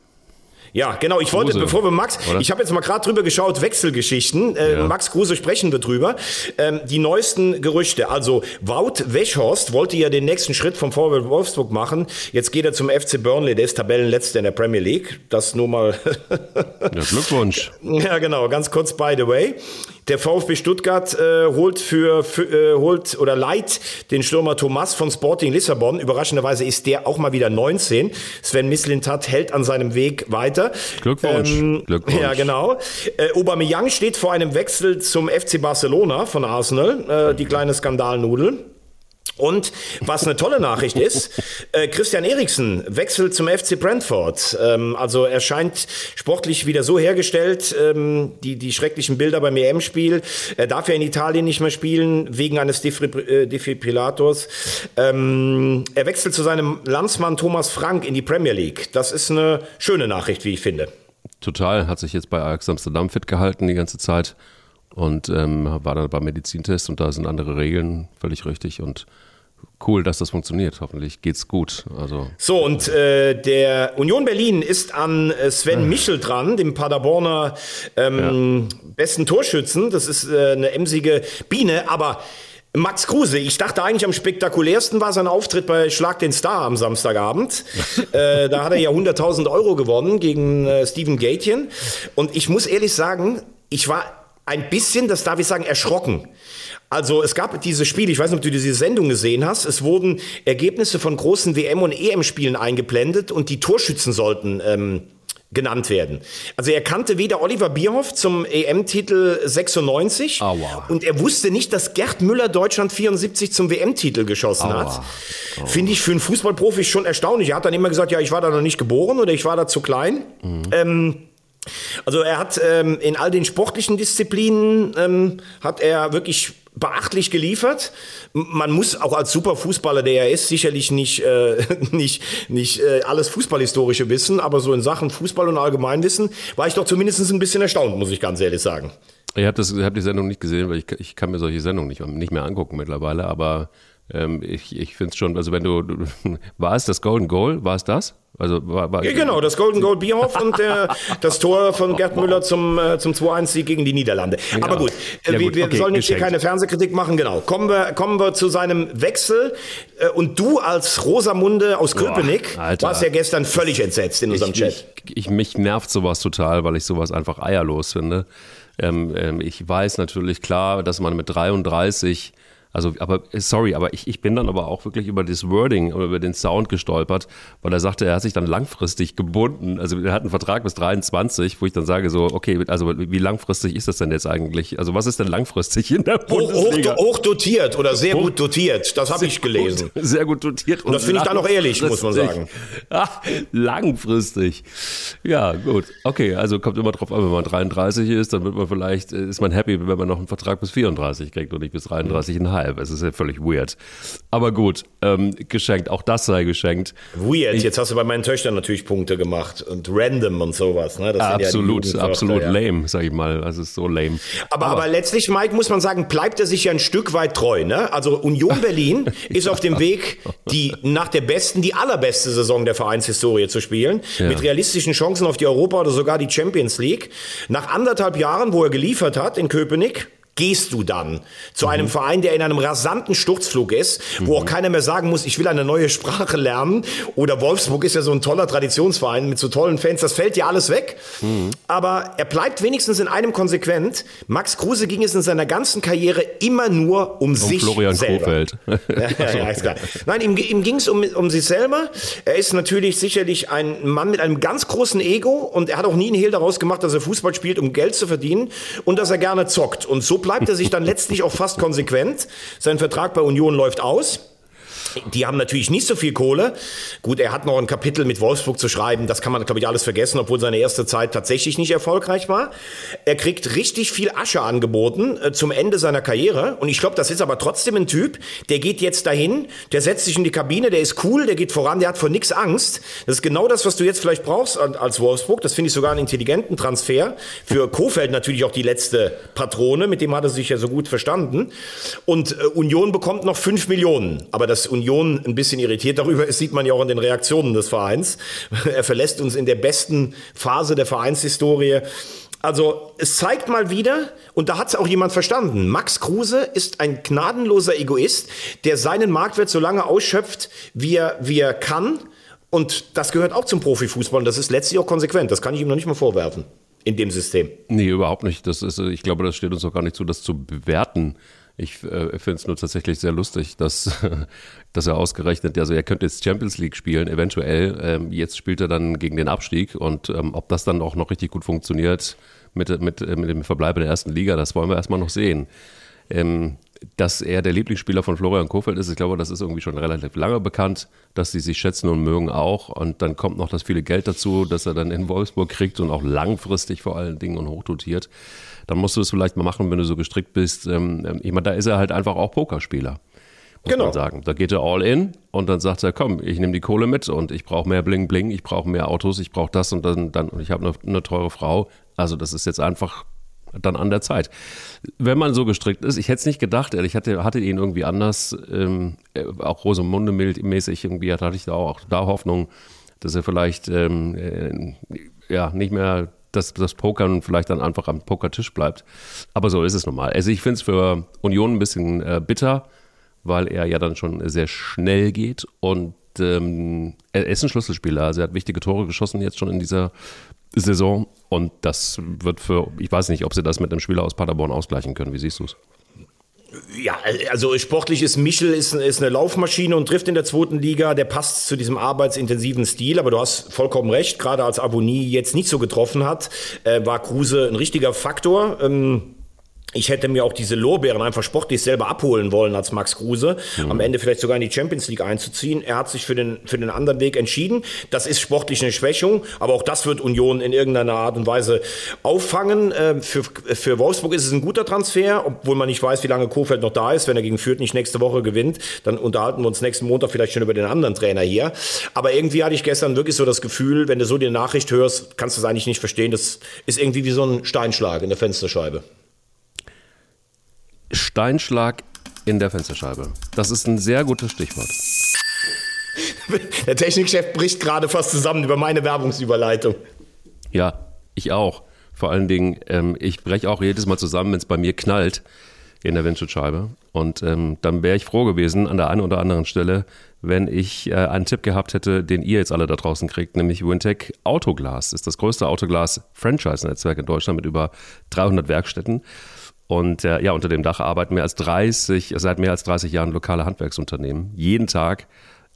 Ja, genau. Ich wollte, Kruse, bevor wir Max, oder? ich habe jetzt mal gerade drüber geschaut, Wechselgeschichten. Äh, ja. Max Kruse sprechen wir drüber. Ähm, die neuesten Gerüchte. Also Wout Weghorst wollte ja den nächsten Schritt vom VfL Wolfsburg machen. Jetzt geht er zum FC Burnley. Der ist Tabellenletzter in der Premier League. Das nur mal. ja, Glückwunsch. [laughs] Ja, genau. Ganz kurz by the way. Der VfB Stuttgart äh, holt für, für äh, holt oder leiht den Stürmer Thomas von Sporting Lissabon. Überraschenderweise ist der auch mal wieder 19. Sven Mislintat hält an seinem Weg weiter. Glückwunsch. Ähm, Glückwunsch. Ja, genau. Äh, Aubameyang steht vor einem Wechsel zum FC Barcelona von Arsenal. Äh, die kleine Skandalnudel. Und was eine tolle Nachricht ist, äh, Christian Eriksen wechselt zum FC Brentford. Ähm, also er scheint sportlich wieder so hergestellt, ähm, die, die schrecklichen Bilder beim EM-Spiel. Er darf ja in Italien nicht mehr spielen, wegen eines äh, Defibrillators. Ähm, er wechselt zu seinem Landsmann Thomas Frank in die Premier League. Das ist eine schöne Nachricht, wie ich finde. Total, hat sich jetzt bei Ajax Amsterdam fit gehalten die ganze Zeit und ähm, war dann beim Medizintest und da sind andere Regeln, völlig richtig und cool, dass das funktioniert. Hoffentlich geht's gut. Also so und äh, der Union Berlin ist an äh, Sven Michel dran, dem Paderborner ähm, ja. besten Torschützen. Das ist äh, eine emsige Biene, aber Max Kruse, ich dachte eigentlich am spektakulärsten war sein Auftritt bei Schlag den Star am Samstagabend. [laughs] äh, da hat er ja 100.000 Euro gewonnen gegen äh, Steven Gatien. Und ich muss ehrlich sagen, ich war ein bisschen, das darf ich sagen, erschrocken. Also es gab diese Spiele, ich weiß nicht, ob du diese Sendung gesehen hast, es wurden Ergebnisse von großen WM- und EM-Spielen eingeblendet und die Torschützen sollten ähm, genannt werden. Also er kannte weder Oliver Bierhoff zum EM-Titel 96 Aua. und er wusste nicht, dass Gerd Müller Deutschland 74 zum WM-Titel geschossen Aua. hat. Finde ich für einen Fußballprofi schon erstaunlich. Er hat dann immer gesagt, ja, ich war da noch nicht geboren oder ich war da zu klein. Mhm. Ähm, also er hat ähm, in all den sportlichen Disziplinen ähm, hat er wirklich beachtlich geliefert. Man muss auch als Superfußballer, der er ist, sicherlich nicht, äh, [laughs] nicht, nicht äh, alles Fußballhistorische wissen, aber so in Sachen Fußball und Allgemeinwissen war ich doch zumindest ein bisschen erstaunt, muss ich ganz ehrlich sagen. Ich habe hab die Sendung nicht gesehen, weil ich, ich kann mir solche Sendungen nicht, nicht mehr angucken mittlerweile, aber ähm, ich, ich finde es schon, also wenn du, [laughs] war es das Golden Goal? War es das? Also war, war, ja, genau, das Golden Goal Bierhoff und äh, das Tor von [laughs] Gerd Müller zum, äh, zum 2-1-Sieg gegen die Niederlande. Ja. Aber gut, äh, Ja, wir, gut, wir okay, sollen jetzt hier keine Fernsehkritik machen, genau. Kommen wir, kommen wir zu seinem Wechsel. Äh, und du als Rosamunde aus Köpenick Alter. warst ja gestern völlig entsetzt in unserem ich, Chat. Ich, ich, mich nervt sowas total, weil ich sowas einfach eierlos finde. Ähm, ähm, ich weiß natürlich klar, dass man mit 33 also, aber sorry, aber ich, ich bin dann aber auch wirklich über das Wording oder über den Sound gestolpert, weil er sagte, er hat sich dann langfristig gebunden. Also er hat einen Vertrag bis 23, wo ich dann sage so, okay, also wie langfristig ist das denn jetzt eigentlich? Also was ist denn langfristig in der Hoch, hoch, Bundesliga? hoch dotiert oder sehr Hoch- gut dotiert, das habe ich gelesen. Gut, sehr gut dotiert. Und das finde ich dann auch ehrlich, muss man sagen. [laughs] Ah, langfristig. Ja, gut. Okay, also kommt immer drauf an, wenn man 33 ist, dann wird man vielleicht, äh, ist man happy, wenn man noch einen Vertrag bis 34 kriegt und nicht bis 33,5. Es ist ja völlig weird. Aber gut, ähm, geschenkt. Auch das sei geschenkt. Weird, jetzt hast du bei meinen Töchtern natürlich Punkte gemacht und random und sowas. Ne? Das ja Absolut, Jugendwörter, absolut ja. lame, sag ich mal. Also es ist so lame. Aber, aber letztlich, Mike, muss man sagen, bleibt er sich ja ein Stück weit treu. Ne? Also Union [laughs] Berlin ist auf dem Weg, die nach der besten, die allerbeste Saison der Vereinshistorie zu spielen, Ja. mit realistischen Chancen auf die Europa oder sogar die Champions League. Nach anderthalb Jahren, wo er geliefert hat in Köpenick, gehst du dann zu einem Verein, der in einem rasanten Sturzflug ist, wo auch keiner mehr sagen muss, ich will eine neue Sprache lernen. Oder Wolfsburg ist ja so ein toller Traditionsverein mit so tollen Fans, das fällt ja alles weg. Aber er bleibt wenigstens in einem konsequent. Max Kruse ging es in seiner ganzen Karriere immer nur um, Um sich Florian selber. Kofeld. [laughs] Ja, ja, ja, ist klar. Nein, ihm, ihm ging es um, um sich selber. Er ist natürlich sicherlich ein Mann mit einem ganz großen Ego und er hat auch nie einen Hehl daraus gemacht, dass er Fußball spielt, um Geld zu verdienen und dass er gerne zockt. Und so bleibt er sich dann letztlich auch fast konsequent. Sein Vertrag bei Union läuft aus. Die haben natürlich nicht so viel Kohle. Gut, er hat noch ein Kapitel mit Wolfsburg zu schreiben. Das kann man, glaube ich, alles vergessen, obwohl seine erste Zeit tatsächlich nicht erfolgreich war. Er kriegt richtig viel Asche angeboten äh, zum Ende seiner Karriere. Und ich glaube, das ist aber trotzdem ein Typ, der geht jetzt dahin, der setzt sich in die Kabine, der ist cool, der geht voran, der hat vor nichts Angst. Das ist genau das, was du jetzt vielleicht brauchst als Wolfsburg. Das finde ich sogar einen intelligenten Transfer. Für Kofeld natürlich auch die letzte Patrone, mit dem hat er sich ja so gut verstanden. Und äh, Union bekommt noch 5 Millionen. Aber dass Union ein bisschen irritiert darüber ist, sieht man ja auch in den Reaktionen des Vereins. [laughs] Er verlässt uns in der besten Phase der Vereinshistorie. Also es zeigt mal wieder, und da hat es auch jemand verstanden, Max Kruse ist ein gnadenloser Egoist, der seinen Marktwert so lange ausschöpft, wie er, wie er kann. Und das gehört auch zum Profifußball und das ist letztlich auch konsequent. Das kann ich ihm noch nicht mal vorwerfen in dem System. Nee, überhaupt nicht. Das ist, ich glaube, das steht uns auch gar nicht zu, das zu bewerten. Ich äh, finde es nur tatsächlich sehr lustig, dass, [laughs] dass er ausgerechnet, also er könnte jetzt Champions League spielen, eventuell. Ähm, jetzt spielt er dann gegen den Abstieg und ähm, ob das dann auch noch richtig gut funktioniert mit, mit, äh, mit dem Verbleib in der ersten Liga, das wollen wir erstmal noch sehen. Ähm, dass er der Lieblingsspieler von Florian Kofeld ist, ich glaube, das ist irgendwie schon relativ lange bekannt, dass sie sich schätzen und mögen auch. Und dann kommt noch das viele Geld dazu, dass er dann in Wolfsburg kriegt und auch langfristig vor allen Dingen und hochdotiert. Dann musst du es vielleicht mal machen, wenn du so gestrickt bist. Ähm, ich meine, da ist er halt einfach auch Pokerspieler. Muss Genau. man sagen. Da geht er all in und dann sagt er, komm, ich nehme die Kohle mit und ich brauche mehr Bling Bling, ich brauche mehr Autos, ich brauche das und dann, dann und ich habe eine, eine teure Frau. Also das ist jetzt einfach dann an der Zeit. Wenn man so gestrickt ist, ich hätte es nicht gedacht, ehrlich, ich hatte, hatte ihn irgendwie anders, ähm, äh, auch Rosamunde mäßig irgendwie, hatte ich da auch da Hoffnung, dass er vielleicht ähm, äh, ja nicht mehr das, das Pokern vielleicht dann einfach am Pokertisch bleibt. Aber so ist es normal. Also ich finde es für Union ein bisschen äh, bitter, weil er ja dann schon sehr schnell geht und ähm, er ist ein Schlüsselspieler. Also er hat wichtige Tore geschossen jetzt schon in dieser Saison und das wird für, ich weiß nicht, ob sie das mit einem Spieler aus Paderborn ausgleichen können. Wie siehst du es? Ja, also sportlich ist Michel ist, ist eine Laufmaschine und trifft in der zweiten Liga. Der passt zu diesem arbeitsintensiven Stil. Aber du hast vollkommen recht. Gerade als Abonnie jetzt nicht so getroffen hat, äh, war Kruse ein richtiger Faktor. Ähm, ich hätte mir auch diese Lorbeeren einfach sportlich selber abholen wollen als Max Kruse. Am Ende vielleicht sogar in die Champions League einzuziehen. Er hat sich für den, für den anderen Weg entschieden. Das ist sportlich eine Schwächung, aber auch das wird Union in irgendeiner Art und Weise auffangen. Äh, Für, für Wolfsburg ist es ein guter Transfer, obwohl man nicht weiß, wie lange Kofeld noch da ist. Wenn er gegen Fürth nicht nächste Woche gewinnt, dann unterhalten wir uns nächsten Montag vielleicht schon über den anderen Trainer hier. Aber irgendwie hatte ich gestern wirklich so das Gefühl, wenn du so die Nachricht hörst, kannst du es eigentlich nicht verstehen. Das ist irgendwie wie so ein Steinschlag in der Fensterscheibe. Steinschlag in der Fensterscheibe. Das ist ein sehr gutes Stichwort. Der Technikchef bricht gerade fast zusammen über meine Werbungsüberleitung. Ja, ich auch. Vor allen Dingen, ähm, ich breche auch jedes Mal zusammen, wenn es bei mir knallt in der Windschutzscheibe. Und ähm, dann wäre ich froh gewesen an der einen oder anderen Stelle, wenn ich äh, einen Tipp gehabt hätte, den ihr jetzt alle da draußen kriegt, nämlich Wintec Autoglas. Das ist das größte Autoglas-Franchise-Netzwerk in Deutschland mit über 300 Werkstätten. Und äh, ja, unter dem Dach arbeiten mehr als 30, seit mehr als 30 Jahren lokale Handwerksunternehmen. Jeden Tag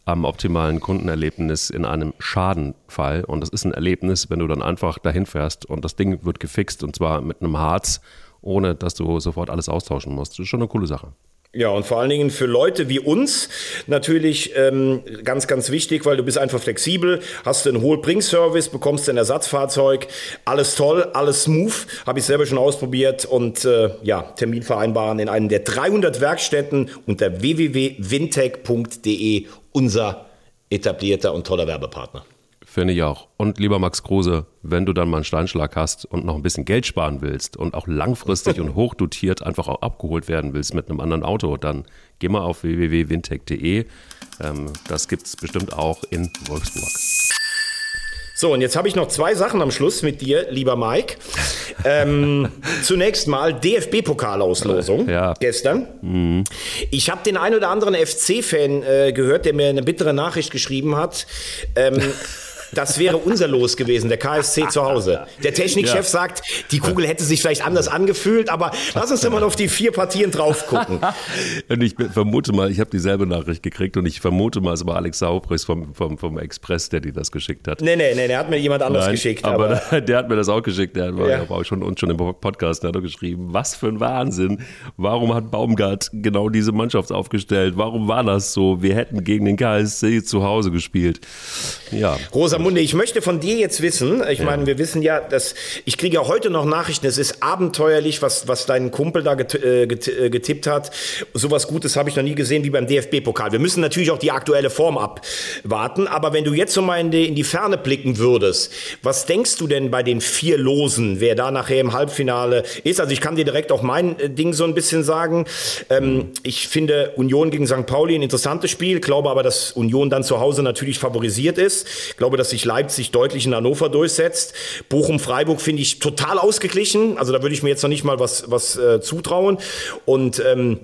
am optimalen Kundenerlebnis in einem Schadenfall. Und das ist ein Erlebnis, wenn du dann einfach dahin fährst und das Ding wird gefixt und zwar mit einem Harz, ohne dass du sofort alles austauschen musst. Das ist schon eine coole Sache. Ja, und vor allen Dingen für Leute wie uns natürlich ähm, ganz, ganz wichtig, weil du bist einfach flexibel, hast einen Hohl-Bring-Service, bekommst ein Ersatzfahrzeug, alles toll, alles smooth, habe ich selber schon ausprobiert und äh, ja, Termin vereinbaren in einem der 300 Werkstätten unter www.wintech.de, unser etablierter und toller Werbepartner. Finde ich auch. Und lieber Max Kruse, wenn du dann mal einen Steinschlag hast und noch ein bisschen Geld sparen willst und auch langfristig und hochdotiert einfach auch abgeholt werden willst mit einem anderen Auto, dann geh mal auf www.wintech.de. Ähm, das gibt es bestimmt auch in Wolfsburg. So, und jetzt habe ich noch zwei Sachen am Schluss mit dir, lieber Mike. Ähm, [laughs] zunächst mal DFB-Pokalauslosung Ja. gestern. Ich habe den ein oder anderen FC-Fan äh, gehört, der mir eine bittere Nachricht geschrieben hat. Ähm, [laughs] das wäre unser Los gewesen, der KSC zu Hause. Der Technikchef Ja. sagt, die Kugel hätte sich vielleicht anders angefühlt, aber lass uns immer noch auf die vier Partien drauf gucken. [laughs] Und ich vermute mal, ich habe dieselbe Nachricht gekriegt und ich vermute mal, es war Alex Saubrechts vom, vom, vom Express, der dir das geschickt hat. Nee, nee, nee, der hat mir jemand anders Nein, geschickt. aber, Aber, [laughs] der hat mir das auch geschickt. Der war Ja. auch schon uns schon im Podcast der hat geschrieben. Was für ein Wahnsinn! Warum hat Baumgart genau diese Mannschaft aufgestellt? Warum war das so? Wir hätten gegen den KSC zu Hause gespielt. Ja, Rosamunde, ich möchte von dir jetzt wissen, ich meine, wir wissen ja, dass ich kriege ja heute noch Nachrichten, es ist abenteuerlich, was, was dein Kumpel da get, äh, get, äh, getippt hat. Sowas Gutes habe ich noch nie gesehen wie beim DFB-Pokal. Wir müssen natürlich auch die aktuelle Form abwarten, aber wenn du jetzt so mal in die, in die Ferne blicken würdest, was denkst du denn bei den vier Losen, wer da nachher im Halbfinale ist? Also ich kann dir direkt auch mein äh, Ding so ein bisschen sagen. Ähm, ich finde Union gegen St. Pauli ein interessantes Spiel, glaube aber, dass Union dann zu Hause natürlich favorisiert ist. Ich glaube, dass sich Leipzig deutlich in Hannover durchsetzt. Bochum-Freiburg finde ich total ausgeglichen. Also da würde ich mir jetzt noch nicht mal was, was äh, zutrauen. Und ähm,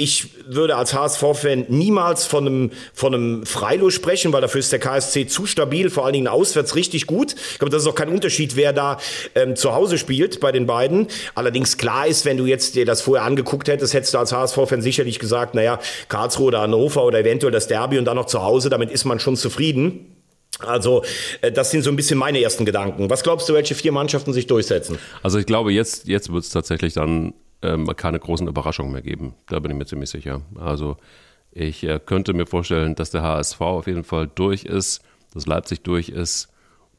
ich würde als HSV-Fan niemals von einem, von einem Freilo sprechen, weil dafür ist der KSC zu stabil, vor allen Dingen auswärts richtig gut. Ich glaube, das ist auch kein Unterschied, wer da ähm, zu Hause spielt bei den beiden. Allerdings klar ist, wenn du jetzt dir das vorher angeguckt hättest, hättest du als HSV-Fan sicherlich gesagt, naja, Karlsruhe oder Hannover oder eventuell das Derby und dann noch zu Hause, damit ist man schon zufrieden. Also, äh, das sind so ein bisschen meine ersten Gedanken. Was glaubst du, welche vier Mannschaften sich durchsetzen? also ich glaube, jetzt, jetzt wird es tatsächlich dann ähm, keine großen Überraschungen mehr geben. Da bin ich mir ziemlich sicher. Also ich äh, könnte mir vorstellen, dass der HSV auf jeden Fall durch ist, dass Leipzig durch ist,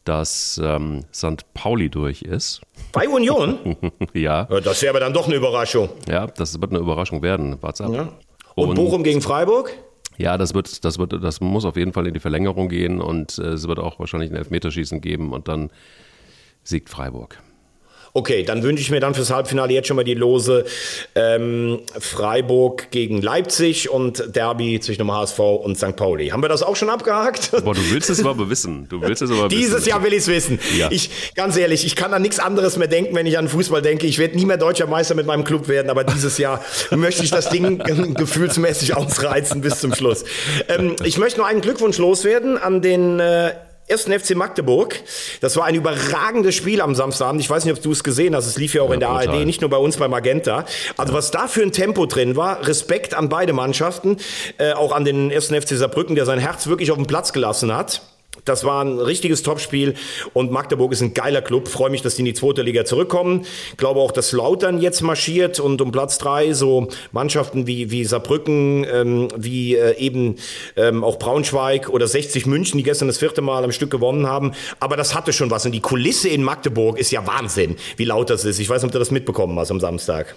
dass ähm, St. Pauli durch ist. Bei Union? [laughs] ja, das wäre aber dann doch eine Überraschung. ja, das wird eine Überraschung werden. What's up? Ja. Und, Bochum gegen Freiburg? Ja, das wird, das wird, das muss auf jeden Fall in die Verlängerung gehen und äh, es wird auch wahrscheinlich ein Elfmeterschießen geben und dann siegt Freiburg. Okay, dann wünsche ich mir dann fürs Halbfinale jetzt schon mal die Lose ähm, Freiburg gegen Leipzig und Derby zwischen dem HSV und St. Pauli. Haben wir das auch schon abgehakt? Boah, du willst es aber wissen. Du willst es aber Dieses wissen. Jahr will ich es wissen. Ja. Ich, ganz ehrlich, ich kann an nichts anderes mehr denken, wenn ich an Fußball denke. Ich werde nie mehr deutscher Meister mit meinem Club werden, aber dieses Jahr [laughs] möchte ich das Ding [laughs] gefühlsmäßig ausreizen bis zum Schluss. Ähm, ich möchte nur einen Glückwunsch loswerden an den äh, ersten FC Magdeburg. Das war ein überragendes Spiel am Samstagabend. Ich weiß nicht, ob du es gesehen hast. Es lief ja auch in der brutal. ARD, nicht nur bei uns bei Magenta. Also was da für ein Tempo drin war, Respekt an beide Mannschaften, äh, auch an den ersten FC Saarbrücken, der sein Herz wirklich auf den Platz gelassen hat. Das war ein richtiges Topspiel und Magdeburg ist ein geiler Club. Freue mich, dass die in die zweite Liga zurückkommen. Glaube auch, dass Lautern jetzt marschiert und um Platz drei so Mannschaften wie, wie Saarbrücken, ähm, wie äh, eben ähm, auch Braunschweig oder 60 München, die gestern das vierte Mal am Stück gewonnen haben. Aber das hatte schon was. Und die Kulisse in Magdeburg ist ja Wahnsinn, wie laut das ist. Ich weiß nicht, ob du das mitbekommen hast am Samstag.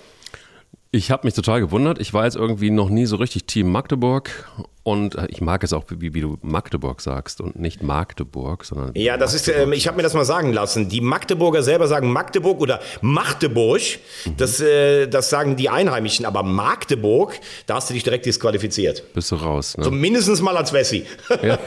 Ich habe mich total gewundert. Ich war jetzt irgendwie noch nie so richtig Team Magdeburg Und äh, ich mag es auch, wie, wie du Magdeburg sagst und nicht Magdeburg, sondern. Ja, das ist, ähm, ich habe mir das mal sagen lassen. Die Magdeburger selber sagen Magdeburg oder Magdeburg. Das, äh, das sagen die Einheimischen. Aber Magdeburg, da hast du dich direkt disqualifiziert. Bist du raus. Ne? So mindestens mal als Wessi. Ja,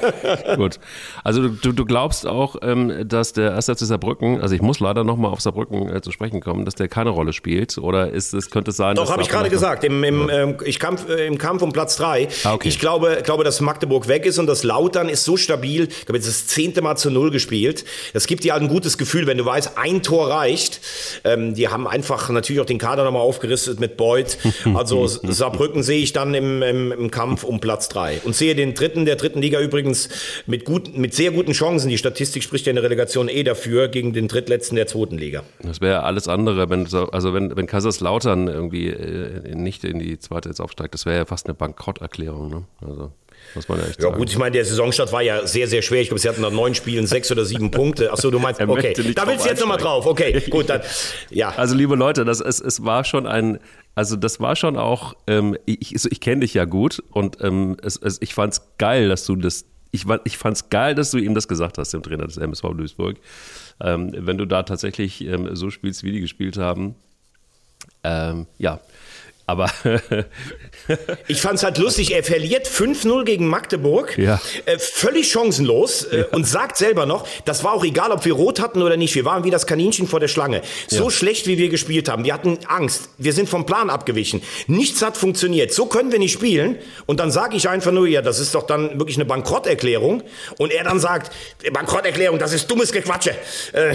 gut. Also du, du glaubst auch, ähm, dass der 1. FC Saarbrücken, also ich muss leider nochmal auf Saarbrücken äh, zu sprechen kommen, dass der keine Rolle spielt? Oder ist es, könnte es sein, Doch, habe ich gerade gesagt. Im, im, ähm, ich kampf, äh, Im Kampf um Platz drei. Ah, okay. Ich glaube, glaube, dass Magdeburg weg ist und das Lautern ist so stabil. Ich glaube, jetzt das zehnte Mal zu Null gespielt. Das gibt dir halt ein gutes Gefühl, wenn du weißt, ein Tor reicht. Ähm, die haben einfach natürlich auch den Kader nochmal aufgerüstet mit Beuth. [laughs] Also Saarbrücken sehe ich dann im, im, im Kampf um Platz drei. Und sehe den dritten der dritten Liga übrigens mit, gut, mit sehr guten Chancen. Die Statistik spricht ja in der Relegation eh dafür gegen den drittletzten der zweiten Liga. Das wäre alles andere, wenn so- also wenn, wenn Kaiserslautern irgendwie äh, nicht in die zweite jetzt aufsteigt, das wäre ja fast eine Bankrotterklärung, ne? Also muss man ja echt Ja sagen. gut, ich meine, der Saisonstart war ja sehr, sehr schwer. Ich glaube, sie hatten nach neun Spielen sechs oder sieben Punkte. Achso, du meinst, [laughs] okay, da willst du jetzt nochmal drauf. Okay, [laughs] gut, dann, ja. Also liebe Leute, das es, es war schon ein, also das war schon auch, ähm, ich, ich, ich kenne dich ja gut und ähm, es, es, ich fand's geil, dass du das, ich, ich fand's geil, dass du ihm das gesagt hast, dem Trainer des MSV Duisburg. Ähm, wenn du da tatsächlich ähm, so spielst, wie die gespielt haben, ähm, ja. Aber [laughs] Ich fand's halt lustig, er verliert 5-0 gegen Magdeburg, Ja. äh, völlig chancenlos äh, und sagt selber noch, das war auch egal, ob wir rot hatten oder nicht, wir waren wie das Kaninchen vor der Schlange. So Ja. schlecht, wie wir gespielt haben, wir hatten Angst, wir sind vom Plan abgewichen, nichts hat funktioniert, so können wir nicht spielen. Und dann sage ich einfach nur, ja, das ist doch dann wirklich eine Bankrotterklärung. Und er dann sagt, Bankrotterklärung, das ist dummes Gequatsche. Äh,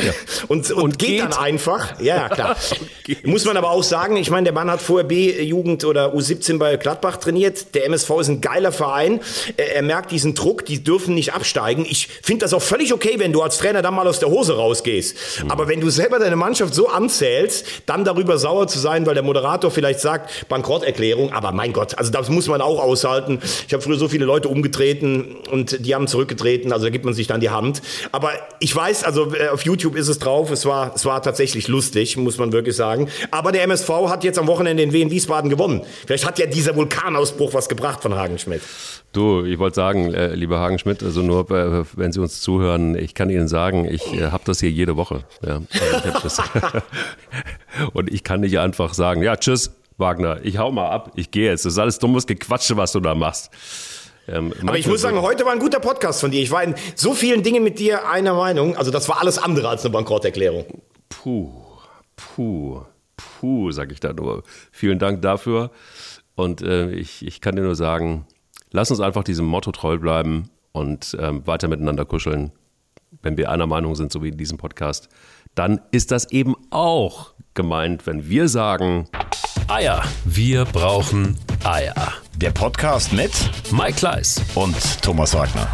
und, und, Und geht, geht. dann einfach, ja, ja, klar. [laughs] Muss man aber auch sagen, ich meine, der Mann hat vorher B-Jugend oder U17 bei Gladbach trainiert. Der MSV ist ein geiler Verein. Er, er merkt diesen Druck, die dürfen nicht absteigen. Ich finde das auch völlig okay, wenn du als Trainer dann mal aus der Hose rausgehst. Aber wenn du selber deine Mannschaft so anzählst, dann darüber sauer zu sein, weil der Moderator vielleicht sagt, Bankrotterklärung, aber mein Gott, also das muss man auch aushalten. Ich habe früher so viele Leute umgetreten und die haben zurückgetreten, also da gibt man sich dann die Hand. Aber ich weiß, also äh, auf YouTube ist es drauf, es war, es war tatsächlich lustig, muss man wirklich sagen. Aber der MSV hat jetzt am Wochenende in Wien Wiesbaden gewonnen. Vielleicht hat ja dieser Vulkanausbruch was gebracht von Hagen Schmidt. Du, ich wollte sagen, äh, lieber Hagen Schmidt, also nur, äh, wenn Sie uns zuhören, ich kann Ihnen sagen, ich äh, habe das hier jede Woche. Ja, also ich. [laughs] Und ich kann nicht einfach sagen, ja, tschüss, Wagner, ich hau mal ab, ich gehe jetzt. Das ist alles dummes Gequatsche, was du da machst. Ähm, Aber ich muss sagen, heute war ein guter Podcast von dir. Ich war in so vielen Dingen mit dir einer Meinung. Also das war alles andere als eine Bankrotterklärung. Puh, puh, puh, sag ich da nur. Vielen Dank dafür. Und äh, ich, ich kann dir nur sagen, lass uns einfach diesem Motto treu bleiben und ähm, weiter miteinander kuscheln. Wenn wir einer Meinung sind, so wie in diesem Podcast, dann ist das eben auch gemeint, wenn wir sagen, Eier. Wir brauchen Eier. Der Podcast mit Mike Kleiss. und Thomas Wagner.